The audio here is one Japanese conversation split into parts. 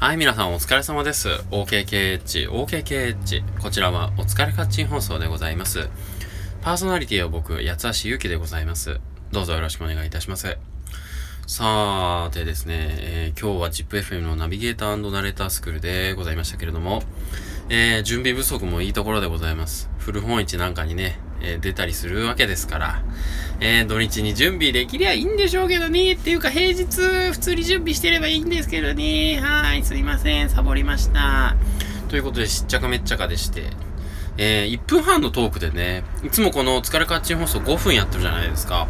はい、皆さんお疲れ様です。OKKH、OKKH。こちらはお疲れカッチン放送でございます。パーソナリティは僕、八橋ゆきでございます。どうぞよろしくお願いいたします。さーてですね、えー今日は ZIPFM のナビゲーターナレータースクールでございましたけれども、えー準備不足もいいところでございます。古本市なんかにね、えー出たりするわけですから、えー土日に準備できりゃいいんでしょうけどね、っていうか平日普通に準備してればいいんですけどね、はい、すいません、サボりました。ということで、しっちゃかめっちゃかでして、えー1分半のトークでね、いつもこの疲れカッチン放送5分やってるじゃないですか。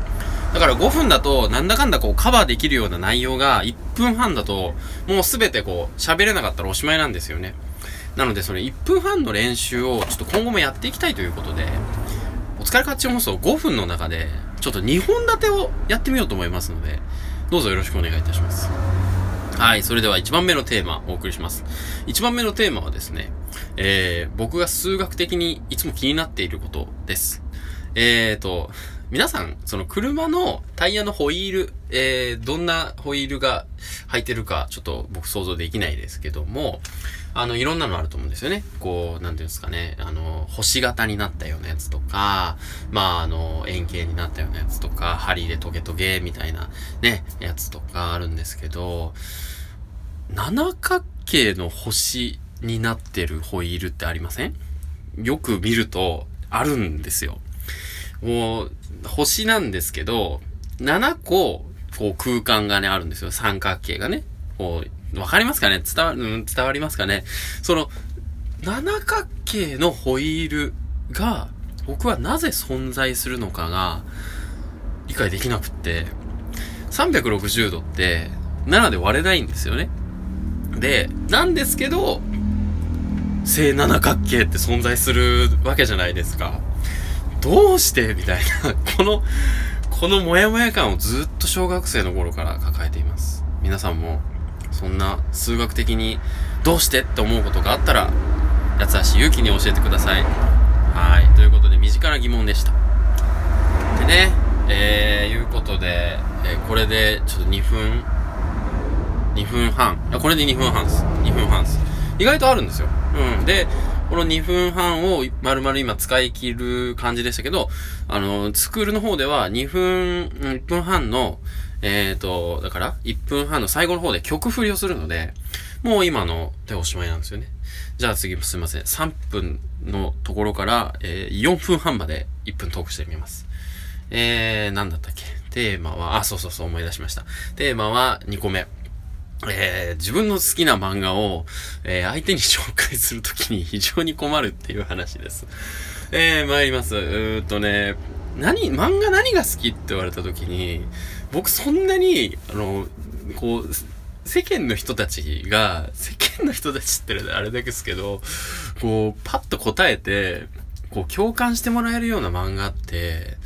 だから5分だと、なんだかんだこうカバーできるような内容が1分半だと、もうすべてこう喋れなかったらおしまいなんですよね。なのでそれ1分半の練習をちょっと今後もやっていきたいということで、お疲れカッチ放送5分の中で、ちょっと2本立てをやってみようと思いますので、どうぞよろしくお願いいたします。はい、それでは1番目のテーマお送りします。1番目のテーマはですね、えー、僕が数学的にいつも気になっていることです。えーと、皆さん、その車のタイヤのホイール、えー、どんなホイールが入ってるか、ちょっと僕想像できないですけども、あの、いろんなのあると思うんですよね。こう、なんていうんですかね、あの、星型になったようなやつとか、まあ、あの、円形になったようなやつとか、針でトゲトゲみたいなね、やつとかあるんですけど、七角形の星になってるホイールってありません？よく見ると、あるんですよ。もう、星なんですけど、7個、こう空間がね、あるんですよ。三角形がね。こう、わかりますかね？伝わ、うん、伝わりますかね？その、七角形のホイールが、僕はなぜ存在するのかが、理解できなくって、360度って、7で割れないんですよね。で、なんですけど、正七角形って存在するわけじゃないですか。どうして？みたいな、この、このモヤモヤ感をずっと小学生の頃から抱えています。皆さんも、そんな数学的にどうしてって思うことがあったら、八橋ゆうきに教えてください。はい。ということで、身近な疑問でした。でね、えー、いうことで、えーこれでちょっと2分、2分半。あ、これで2分半です。2分半です。意外とあるんですよ。うん。で、この2分半を丸々今使い切る感じでしたけど、あの、スクールの方では2分、1分半の、えっ、と、だから1分半の最後の方で曲振りをするので、もう今のでおしまいなんですよね。じゃあ次すいません。3分のところから、えー4分半まで1分トークしてみます。えー、なんだったっけ？テーマは、あ、そうそうそう思い出しました。テーマは2個目。えー、自分の好きな漫画を、えー、相手に紹介するときに非常に困るっていう話です。えー、参ります。うーんとね、何、漫画何が好きって言われたときに、僕そんなに、あの、こう、世間の人たちが、世間の人たちってあれだけですけど、こう、パッと答えて、こう、共感してもらえるような漫画って、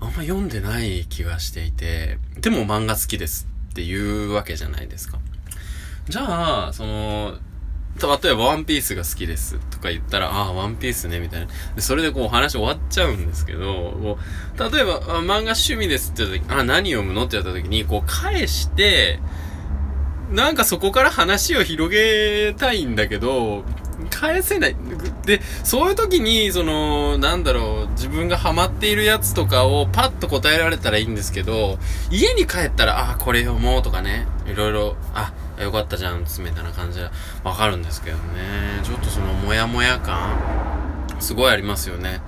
あんま読んでない気がしていて、でも漫画好きですっていうわけじゃないですか。じゃあ、その、例えばワンピースが好きですとか言ったら、ああ、ワンピースね、みたいな。でそれでこう話終わっちゃうんですけど、例えば、漫画趣味ですって言った時、あ、何読むのって言った時に、こう返して、なんかそこから話を広げたいんだけど、返せない。で、そういう時に、その、なんだろう、自分がハマっているやつとかをパッと答えられたらいいんですけど、家に帰ったら、あ、これ読もうとかね、いろいろ、あ、よかったじゃん、みたいな感じでわかるんですけどね。ちょっとその、モヤモヤ感、すごいありますよね。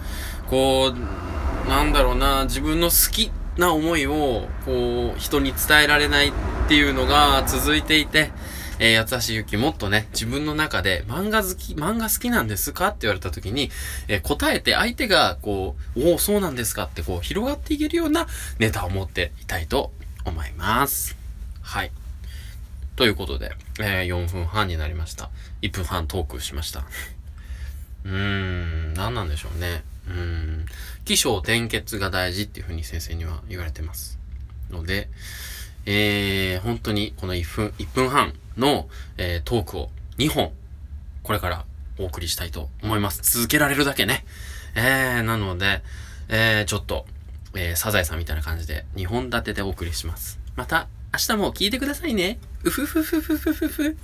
こう、なんだろうな、自分の好きな思いを、こう、人に伝えられないっていうのが続いていて、えー、八橋ゆきもっとね、自分の中で漫画好き、漫画好きなんですかって言われた時に、えー答えて相手が、こう、おお、そうなんですかって、こう、広がっていけるようなネタを持っていたいと思います。はい。ということで、えー4分半になりました。1分半トークしました。うーん、何なんでしょうね。うーん、起承転結が大事っていうふうに先生には言われてます。ので、えー、本当にこの1分、1分半の、えートークを2本、これからお送りしたいと思います。続けられるだけね。えー、なので、えー、ちょっと、えー、サザエさんみたいな感じで2本立てでお送りします。また、明日も聞いてくださいね。うふふふふふふふ。